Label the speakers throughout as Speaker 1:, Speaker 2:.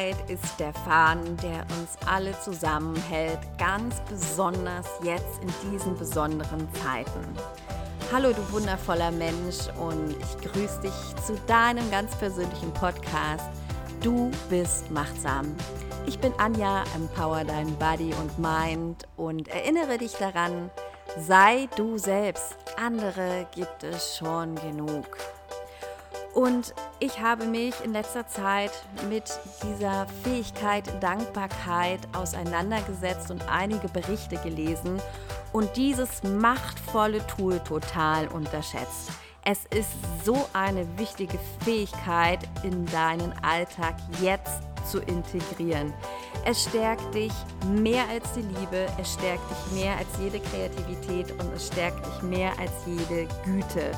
Speaker 1: Dankbarkeit ist der Faden, der uns alle zusammenhält, ganz besonders jetzt in diesen besonderen Zeiten. Hallo du wundervoller Mensch und ich grüße dich zu deinem ganz persönlichen Podcast. Du bist machtsam. Ich bin Anja, empower dein Body und Mind und erinnere dich daran, sei du selbst. Andere gibt es schon genug. Und ich habe mich in letzter Zeit mit dieser Fähigkeit Dankbarkeit auseinandergesetzt und einige Berichte gelesen und dieses machtvolle Tool total unterschätzt. Es ist so eine wichtige Fähigkeit in deinen Alltag jetzt zu integrieren. Es stärkt dich mehr als die Liebe, es stärkt dich mehr als jede Kreativität und es stärkt dich mehr als jede Güte.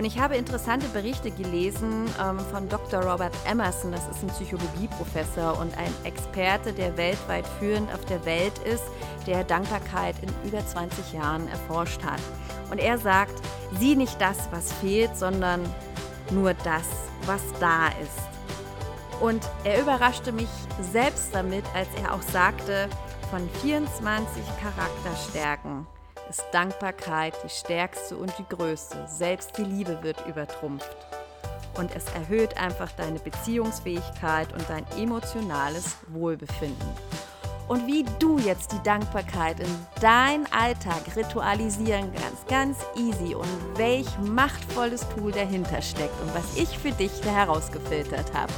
Speaker 1: Und ich habe interessante Berichte gelesen ähm, von Dr. Robert Emerson, das ist ein Psychologieprofessor und ein Experte, der weltweit führend auf der Welt ist, der Dankbarkeit in über 20 Jahren erforscht hat. Und er sagt, sieh nicht das, was fehlt, sondern nur das, was da ist. Und er überraschte mich selbst damit, als er auch sagte, von 24 Charakterstärken ist Dankbarkeit die stärkste und die größte. Selbst die Liebe wird übertrumpft. Und es erhöht einfach deine Beziehungsfähigkeit und dein emotionales Wohlbefinden. Und wie du jetzt die Dankbarkeit in dein Alltag ritualisieren kannst, ganz easy und welch machtvolles Tool dahinter steckt und was ich für dich da herausgefiltert habe,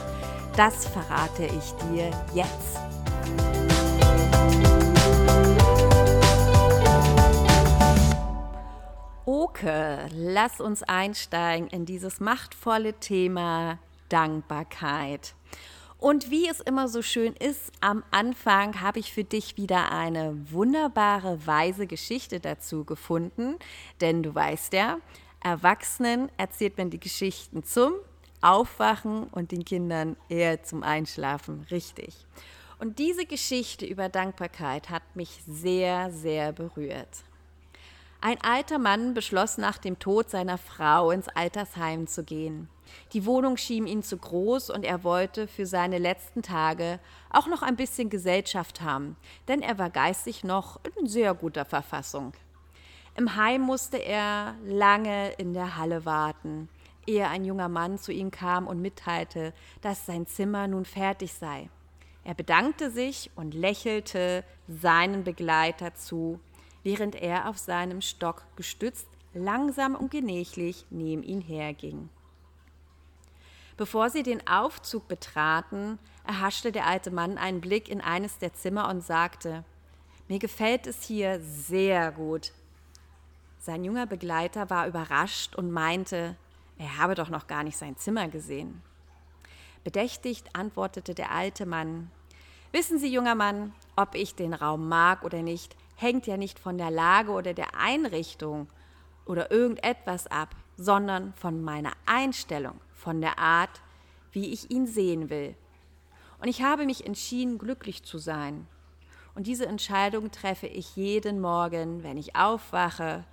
Speaker 1: das verrate ich dir jetzt. Oke, lass uns einsteigen in dieses machtvolle Thema Dankbarkeit. Und wie es immer so schön ist, am Anfang habe ich für dich wieder eine wunderbare, weise Geschichte dazu gefunden. Denn du weißt ja, Erwachsenen erzählt man die Geschichten zum Aufwachen und den Kindern eher zum Einschlafen. Richtig. Und diese Geschichte über Dankbarkeit hat mich sehr, sehr berührt. Ein alter Mann beschloss nach dem Tod seiner Frau ins Altersheim zu gehen. Die Wohnung schien ihm zu groß und er wollte für seine letzten Tage auch noch ein bisschen Gesellschaft haben, denn er war geistig noch in sehr guter Verfassung. Im Heim musste er lange in der Halle warten, ehe ein junger Mann zu ihm kam und mitteilte, dass sein Zimmer nun fertig sei. Er bedankte sich und lächelte seinen Begleiter zu, während er auf seinem Stock gestützt langsam und gemächlich neben ihn herging. Bevor sie den Aufzug betraten, erhaschte der alte Mann einen Blick in eines der Zimmer und sagte, mir gefällt es hier sehr gut. Sein junger Begleiter war überrascht und meinte, er habe doch noch gar nicht sein Zimmer gesehen. Bedächtigt antwortete der alte Mann, Wissen Sie, junger Mann, ob ich den Raum mag oder nicht, hängt ja nicht von der Lage oder der Einrichtung oder irgendetwas ab, sondern von meiner Einstellung, von der Art, wie ich ihn sehen will. Und ich habe mich entschieden, glücklich zu sein. Und diese Entscheidung treffe ich jeden Morgen, wenn ich aufwache,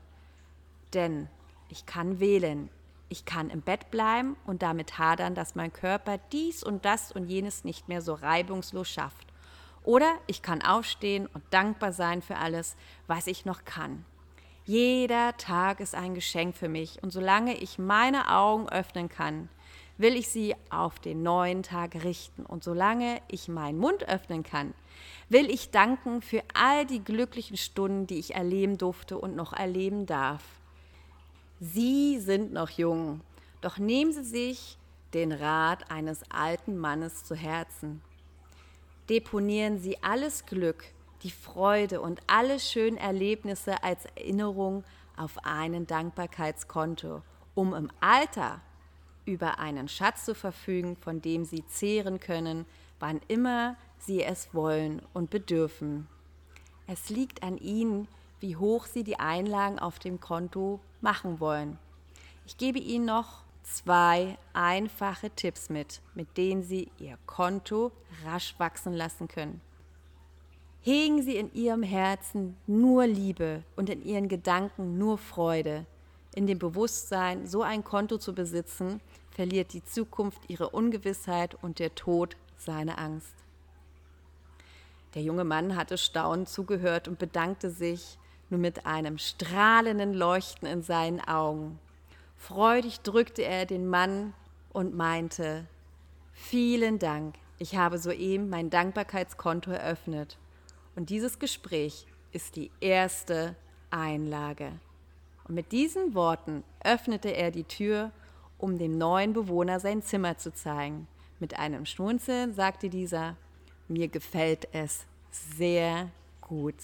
Speaker 1: denn ich kann wählen. Ich kann im Bett bleiben und damit hadern, dass mein Körper dies und das und jenes nicht mehr so reibungslos schafft. Oder ich kann aufstehen und dankbar sein für alles, was ich noch kann. Jeder Tag ist ein Geschenk für mich und solange ich meine Augen öffnen kann, will ich sie auf den neuen Tag richten. Und solange ich meinen Mund öffnen kann, will ich danken für all die glücklichen Stunden, die ich erleben durfte und noch erleben darf. Sie sind noch jung, doch nehmen Sie sich den Rat eines alten Mannes zu Herzen deponieren Sie alles Glück, die Freude und alle schönen Erlebnisse als Erinnerung auf einen Dankbarkeitskonto, um im Alter über einen Schatz zu verfügen, von dem Sie zehren können, wann immer Sie es wollen und bedürfen. Es liegt an Ihnen, wie hoch Sie die Einlagen auf dem Konto machen wollen. Ich gebe Ihnen noch zwei einfache Tipps mit, mit denen Sie Ihr Konto rasch wachsen lassen können. Hegen Sie in Ihrem Herzen nur Liebe und in Ihren Gedanken nur Freude. In dem Bewusstsein, so ein Konto zu besitzen, verliert die Zukunft ihre Ungewissheit und der Tod seine Angst. Der junge Mann hatte staunend zugehört und bedankte sich nur mit einem strahlenden Leuchten in seinen Augen. Freudig drückte er den Mann und meinte, vielen Dank, ich habe soeben mein Dankbarkeitskonto eröffnet. Und dieses Gespräch ist die erste Einlage. Und mit diesen Worten öffnete er die Tür, um dem neuen Bewohner sein Zimmer zu zeigen. Mit einem Schmunzeln sagte dieser, mir gefällt es sehr gut.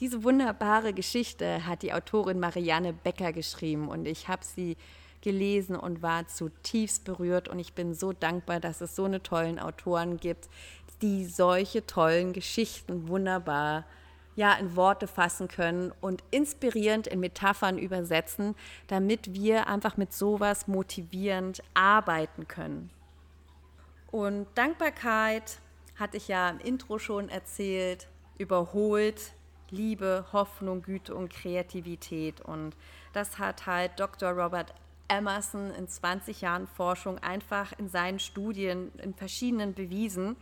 Speaker 1: Diese wunderbare Geschichte hat die Autorin Marianne Becker geschrieben und ich habe sie gelesen und war zutiefst berührt und ich bin so dankbar, dass es so eine tollen Autoren gibt, die solche tollen Geschichten wunderbar ja in Worte fassen können und inspirierend in Metaphern übersetzen, damit wir einfach mit sowas motivierend arbeiten können. Und Dankbarkeit hatte ich ja im Intro schon erzählt, überholt Liebe, Hoffnung, Güte und Kreativität. Und das hat halt Dr. Robert Emerson in 20 Jahren Forschung einfach in seinen Studien in verschiedenen bewiesen.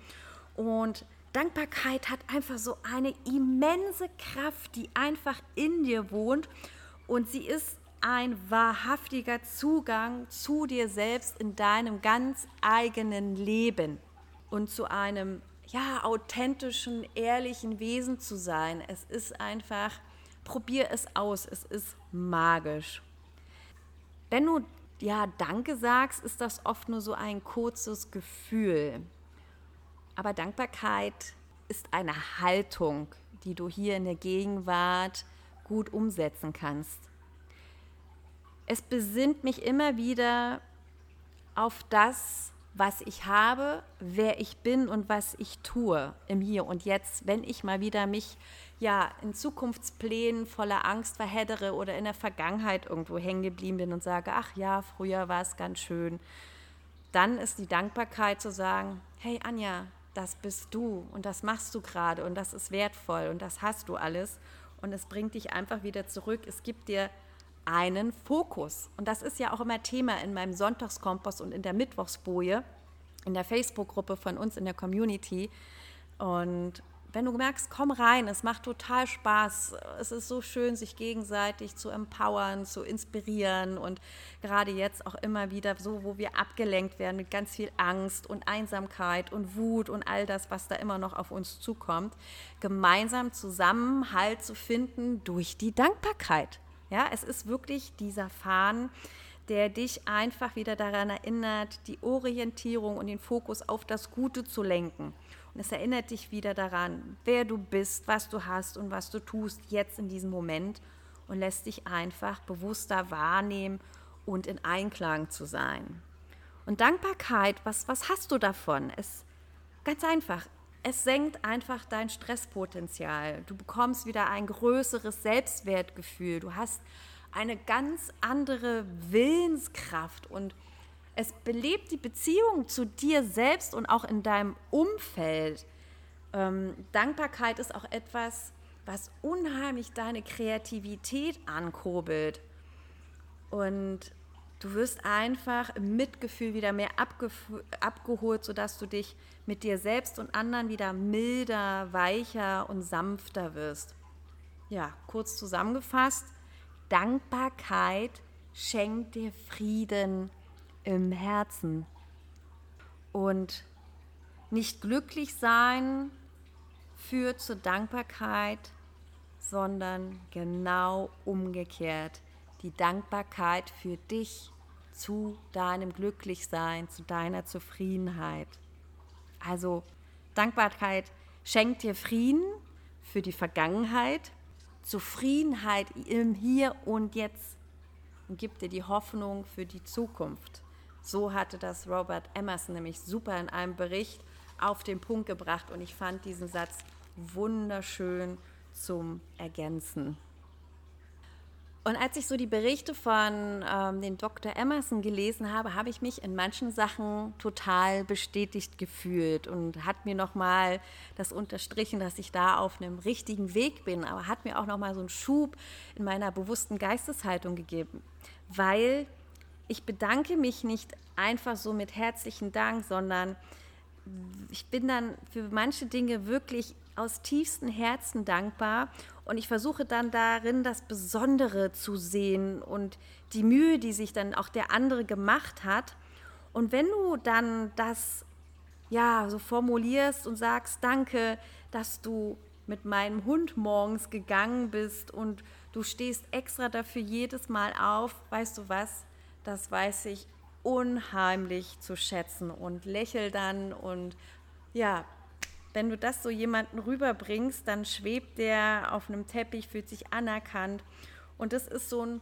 Speaker 1: Und Dankbarkeit hat einfach so eine immense Kraft, die einfach in dir wohnt und sie ist ein wahrhaftiger Zugang zu dir selbst in deinem ganz eigenen Leben und zu einem ja authentischen, ehrlichen Wesen zu sein. Es ist einfach probier es aus, es ist magisch. Wenn du ja Danke sagst, ist das oft nur so ein kurzes Gefühl. Aber Dankbarkeit ist eine Haltung, die du hier in der Gegenwart gut umsetzen kannst. Es besinnt mich immer wieder auf das, was ich habe, wer ich bin und was ich tue im Hier und Jetzt, wenn ich mal wieder mich ja in Zukunftsplänen voller Angst verheddere oder in der Vergangenheit irgendwo hängen geblieben bin und sage, ach ja, früher war es ganz schön, dann ist die Dankbarkeit zu sagen, hey Anja, das bist du und das machst du gerade und das ist wertvoll und das hast du alles und es bringt dich einfach wieder zurück. Es gibt dir einen Fokus und das ist ja auch immer Thema in meinem Sonntagskompass und in der Mittwochsboje, in der Facebook-Gruppe von uns in der Community und wenn du merkst, komm rein, es macht total Spaß. Es ist so schön, sich gegenseitig zu empowern, zu inspirieren und gerade jetzt auch immer wieder so, wo wir abgelenkt werden mit ganz viel Angst und Einsamkeit und Wut und all das, was da immer noch auf uns zukommt, gemeinsam Zusammenhalt zu finden durch die Dankbarkeit. Ja, es ist wirklich dieser Faden, der dich einfach wieder daran erinnert, die Orientierung und den Fokus auf das Gute zu lenken. Und es erinnert dich wieder daran, wer du bist, was du hast und was du tust jetzt in diesem Moment und lässt dich einfach bewusster wahrnehmen und in Einklang zu sein. Und Dankbarkeit, was, was hast du davon? Es ganz einfach. Es senkt einfach dein Stresspotenzial. Du bekommst wieder ein größeres Selbstwertgefühl. Du hast eine ganz andere Willenskraft und es belebt die Beziehung zu dir selbst und auch in deinem Umfeld. Ähm, Dankbarkeit ist auch etwas, was unheimlich deine Kreativität ankurbelt. Und du wirst einfach im Mitgefühl wieder mehr abgeholt, sodass du dich mit dir selbst und anderen wieder milder, weicher und sanfter wirst. Ja, kurz zusammengefasst, Dankbarkeit schenkt dir Frieden im Herzen. Und nicht glücklich sein führt zur Dankbarkeit, sondern genau umgekehrt. Die Dankbarkeit führt dich zu deinem Glücklichsein, zu deiner Zufriedenheit. Also Dankbarkeit schenkt dir Frieden für die Vergangenheit, Zufriedenheit im Hier und Jetzt und gibt dir die Hoffnung für die Zukunft. So hatte das Robert Emerson nämlich super in einem Bericht auf den Punkt gebracht und ich fand diesen Satz wunderschön zum Ergänzen. Und als ich so die Berichte von ähm, den Dr. Emerson gelesen habe, habe ich mich in manchen Sachen total bestätigt gefühlt und hat mir nochmal das unterstrichen, dass ich da auf einem richtigen Weg bin, aber hat mir auch nochmal so einen Schub in meiner bewussten Geisteshaltung gegeben, weil ich bedanke mich nicht einfach so mit herzlichen Dank, sondern ich bin dann für manche Dinge wirklich aus tiefstem Herzen dankbar und ich versuche dann darin das Besondere zu sehen und die Mühe, die sich dann auch der andere gemacht hat. Und wenn du dann das ja so formulierst und sagst, danke, dass du mit meinem Hund morgens gegangen bist und du stehst extra dafür jedes Mal auf, weißt du was, das weiß ich unheimlich zu schätzen und lächel dann und ja, wenn du das so jemanden rüberbringst, dann schwebt der auf einem Teppich, fühlt sich anerkannt und das ist so ein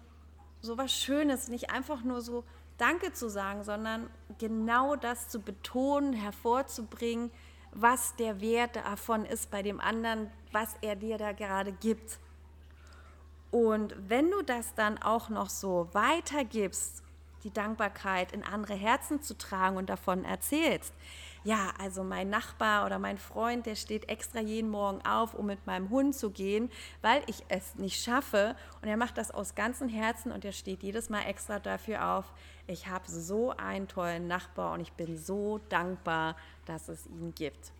Speaker 1: so was Schönes, nicht einfach nur so Danke zu sagen, sondern genau das zu betonen, hervorzubringen, was der Wert davon ist bei dem anderen, was er dir da gerade gibt. Und wenn du das dann auch noch so weitergibst, die Dankbarkeit in andere Herzen zu tragen und davon erzählst, ja, also mein Nachbar oder mein Freund, der steht extra jeden Morgen auf, um mit meinem Hund zu gehen, weil ich es nicht schaffe. Und er macht das aus ganzem Herzen und er steht jedes Mal extra dafür auf. Ich habe so einen tollen Nachbar und ich bin so dankbar, dass es ihn gibt.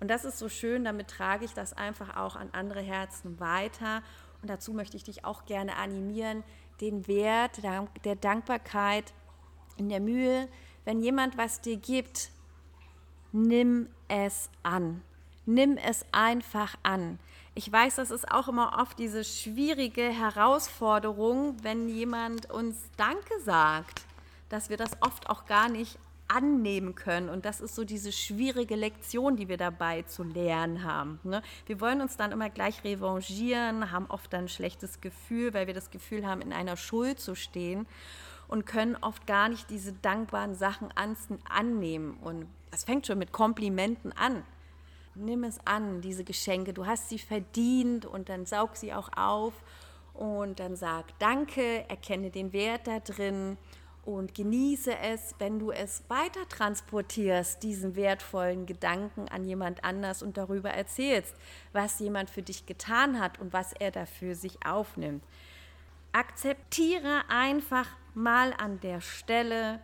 Speaker 1: Und das ist so schön, damit trage ich das einfach auch an andere Herzen weiter. Und dazu möchte ich dich auch gerne animieren, den Wert der Dankbarkeit in der Mühe, wenn jemand was dir gibt, nimm es an. Nimm es einfach an. Ich weiß, das ist auch immer oft diese schwierige Herausforderung, wenn jemand uns Danke sagt, dass wir das oft auch gar nicht annehmen können. Und das ist so diese schwierige Lektion, die wir dabei zu lernen haben. Ne? Wir wollen uns dann immer gleich revanchieren, haben oft ein schlechtes Gefühl, weil wir das Gefühl haben, in einer Schuld zu stehen und können oft gar nicht diese dankbaren Sachen annehmen. Und das fängt schon mit Komplimenten an. Nimm es an, diese Geschenke. Du hast sie verdient und dann saug sie auch auf und dann sag Danke, erkenne den Wert da drin und genieße es, wenn du es weiter transportierst, diesen wertvollen Gedanken an jemand anders und darüber erzählst, was jemand für dich getan hat und was er dafür sich aufnimmt. Akzeptiere einfach mal an der Stelle,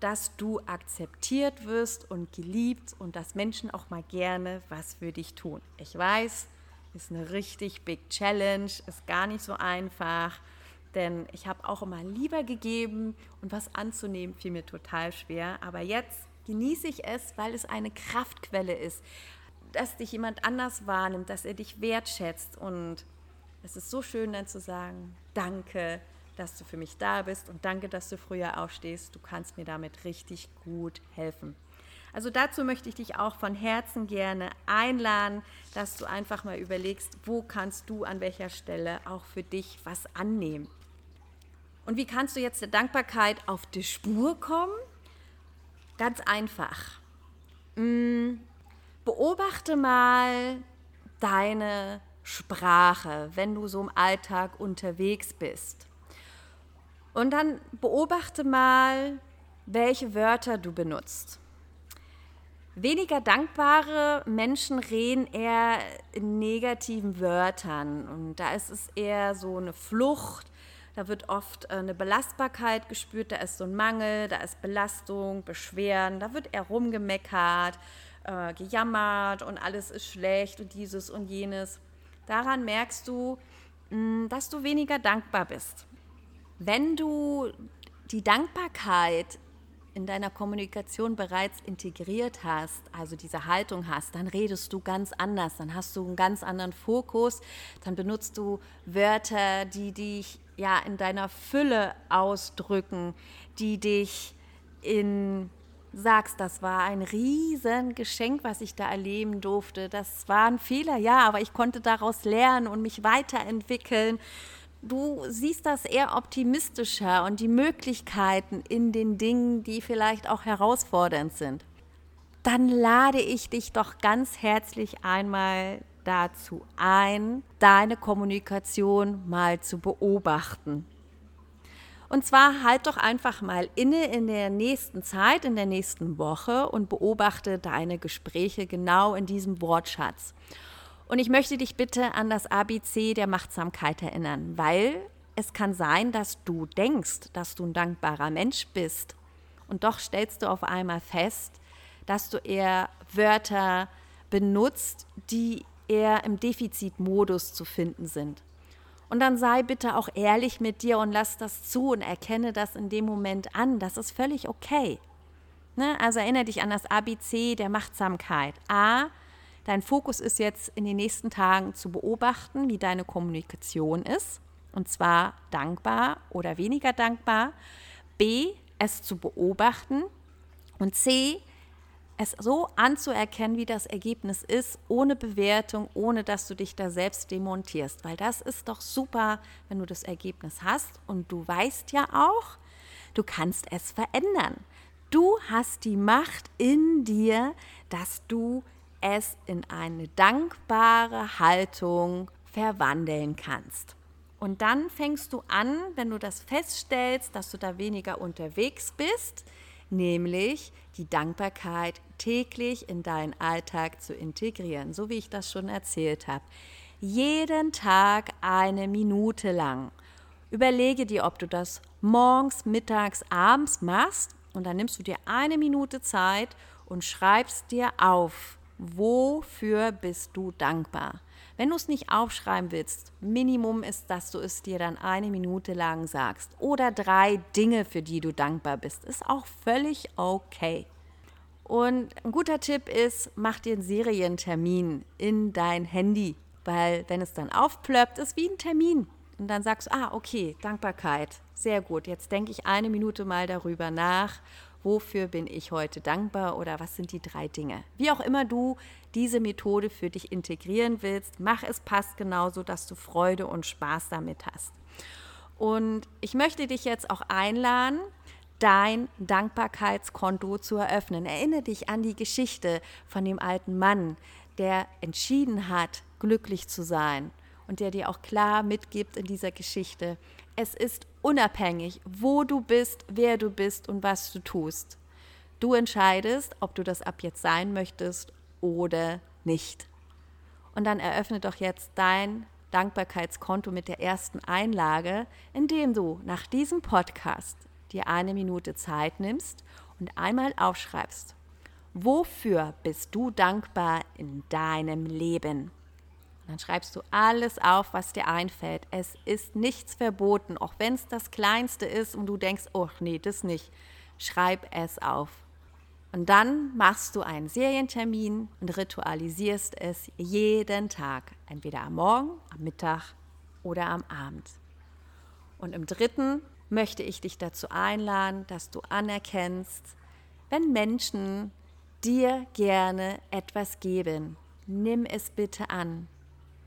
Speaker 1: dass du akzeptiert wirst und geliebt und dass Menschen auch mal gerne was für dich tun. Ich weiß, ist eine richtig big Challenge, ist gar nicht so einfach denn ich habe auch immer lieber gegeben und was anzunehmen fiel mir total schwer. Aber jetzt genieße ich es, weil es eine Kraftquelle ist, dass dich jemand anders wahrnimmt, dass er dich wertschätzt. Und es ist so schön dann zu sagen, danke, dass du für mich da bist und danke, dass du früher aufstehst. Du kannst mir damit richtig gut helfen. Also dazu möchte ich dich auch von Herzen gerne einladen, dass du einfach mal überlegst, wo kannst du an welcher Stelle auch für dich was annehmen. Und wie kannst du jetzt der Dankbarkeit auf die Spur kommen? Ganz einfach. Mm, beobachte mal deine Sprache, wenn du so im Alltag unterwegs bist. Und dann beobachte mal, welche Wörter du benutzt. Weniger dankbare Menschen reden eher in negativen Wörtern und da ist es eher so eine Flucht, da wird oft äh, eine Belastbarkeit gespürt, da ist so ein Mangel, da ist Belastung, Beschweren, da wird eher rumgemeckert, äh, gejammert und alles ist schlecht und dieses und jenes. Daran merkst du, mh, dass du weniger dankbar bist. Wenn du die Dankbarkeit in deiner Kommunikation bereits integriert hast, also diese Haltung hast, dann redest du ganz anders, dann hast du einen ganz anderen Fokus, dann benutzt du Wörter, die dich ja in deiner Fülle ausdrücken, die dich in sagst, das war ein Riesengeschenk, was ich da erleben durfte. Das war ein Fehler, ja, aber ich konnte daraus lernen und mich weiterentwickeln. Du siehst das eher optimistischer und die Möglichkeiten in den Dingen, die vielleicht auch herausfordernd sind. Dann lade ich dich doch ganz herzlich einmal dazu ein, deine Kommunikation mal zu beobachten. Und zwar halt doch einfach mal inne in der nächsten Zeit, in der nächsten Woche und beobachte deine Gespräche genau in diesem Wortschatz. Und ich möchte dich bitte an das ABC der Machtsamkeit erinnern, weil es kann sein, dass du denkst, dass du ein dankbarer Mensch bist und doch stellst du auf einmal fest, dass du eher Wörter benutzt, die eher im Defizitmodus zu finden sind. Und dann sei bitte auch ehrlich mit dir und lass das zu und erkenne das in dem Moment an. Das ist völlig okay. Ne? Also erinnere dich an das ABC der Machtsamkeit. A, dein Fokus ist jetzt in den nächsten Tagen zu beobachten, wie deine Kommunikation ist. Und zwar dankbar oder weniger dankbar. B, es zu beobachten. Und C, es so anzuerkennen, wie das Ergebnis ist, ohne Bewertung, ohne dass du dich da selbst demontierst. Weil das ist doch super, wenn du das Ergebnis hast und du weißt ja auch, du kannst es verändern. Du hast die Macht in dir, dass du es in eine dankbare Haltung verwandeln kannst. Und dann fängst du an, wenn du das feststellst, dass du da weniger unterwegs bist, nämlich die Dankbarkeit täglich in deinen Alltag zu integrieren, so wie ich das schon erzählt habe. Jeden Tag eine Minute lang. Überlege dir, ob du das morgens, mittags, abends machst und dann nimmst du dir eine Minute Zeit und schreibst dir auf, wofür bist du dankbar. Wenn du es nicht aufschreiben willst, Minimum ist, dass du es dir dann eine Minute lang sagst. Oder drei Dinge, für die du dankbar bist. Ist auch völlig okay. Und ein guter Tipp ist, mach dir einen Serientermin in dein Handy, weil wenn es dann aufplöppt, ist wie ein Termin. Und dann sagst du, ah, okay, Dankbarkeit, sehr gut. Jetzt denke ich eine Minute mal darüber nach wofür bin ich heute dankbar oder was sind die drei Dinge. Wie auch immer du diese Methode für dich integrieren willst, mach es passt genauso, dass du Freude und Spaß damit hast. Und ich möchte dich jetzt auch einladen, dein Dankbarkeitskonto zu eröffnen. Erinnere dich an die Geschichte von dem alten Mann, der entschieden hat, glücklich zu sein und der dir auch klar mitgibt in dieser Geschichte, es ist unabhängig, wo du bist, wer du bist und was du tust. Du entscheidest, ob du das ab jetzt sein möchtest oder nicht. Und dann eröffne doch jetzt dein Dankbarkeitskonto mit der ersten Einlage, indem du nach diesem Podcast dir eine Minute Zeit nimmst und einmal aufschreibst, wofür bist du dankbar in deinem Leben? Dann schreibst du alles auf, was dir einfällt. Es ist nichts verboten, auch wenn es das Kleinste ist und du denkst, oh nee, das nicht. Schreib es auf. Und dann machst du einen Serientermin und ritualisierst es jeden Tag, entweder am Morgen, am Mittag oder am Abend. Und im dritten möchte ich dich dazu einladen, dass du anerkennst, wenn Menschen dir gerne etwas geben, nimm es bitte an.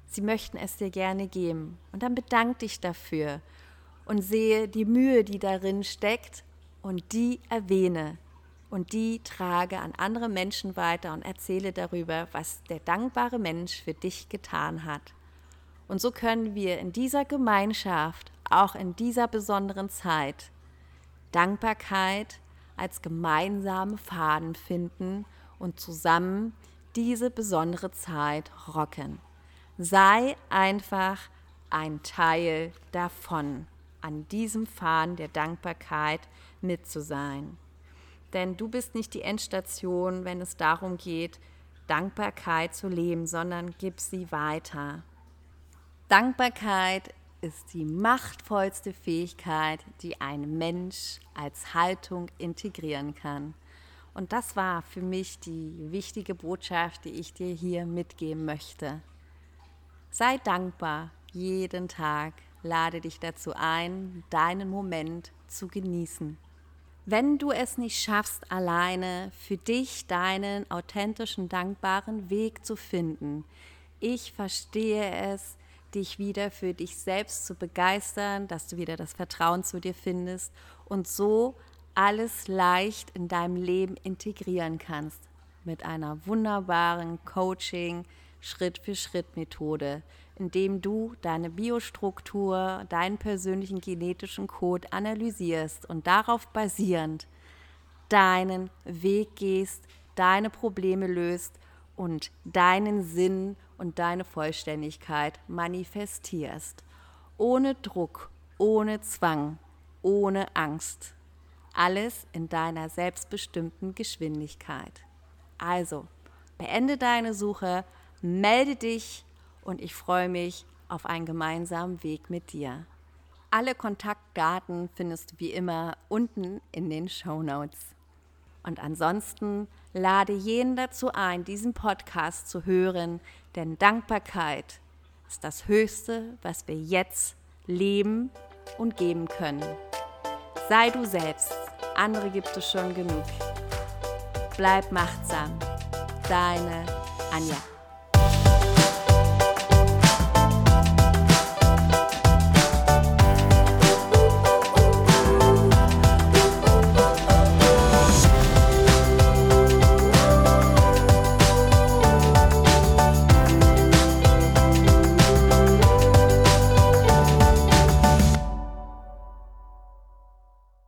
Speaker 1: Sie möchten es dir gerne geben. Und dann bedank dich dafür und sehe die Mühe, die darin steckt und die erwähne und die trage an andere Menschen weiter und erzähle darüber, was der dankbare Mensch für dich getan hat. Und so können wir in dieser Gemeinschaft, auch in dieser besonderen Zeit, Dankbarkeit als gemeinsame Faden finden und zusammen diese besondere Zeit rocken. Sei einfach ein Teil davon, an diesem Fahren der Dankbarkeit mit zu sein. Denn du bist nicht die Endstation, wenn es darum geht, Dankbarkeit zu leben, sondern gib sie weiter. Dankbarkeit ist die machtvollste Fähigkeit, die ein Mensch als Haltung integrieren kann. Und das war für mich die wichtige Botschaft, die ich dir hier mitgeben möchte. Sei dankbar jeden Tag. Lade dich dazu ein, deinen Moment zu genießen. Wenn du es nicht schaffst, alleine für dich deinen authentischen, dankbaren Weg zu finden, ich verstehe es, dich wieder für dich selbst zu begeistern, dass du wieder das Vertrauen zu dir findest und so alles leicht in deinem Leben integrieren kannst mit einer wunderbaren Coaching, Schritt-für-Schritt-Methode, indem du deine Biostruktur, deinen persönlichen genetischen Code analysierst und darauf basierend deinen Weg gehst, deine Probleme löst und deinen Sinn und deine Vollständigkeit manifestierst. Ohne Druck, ohne Zwang, ohne Angst. Alles in deiner selbstbestimmten Geschwindigkeit. Also, Beende deine Suche, melde dich und ich freue mich auf einen gemeinsamen Weg mit dir. Alle Kontaktdaten findest du wie immer unten in den Show Notes. Und ansonsten lade jeden dazu ein, diesen Podcast zu hören, denn Dankbarkeit ist das Höchste, was wir jetzt leben und geben können. Sei du selbst, andere gibt es schon genug. Bleib machtsam. Deine Anja.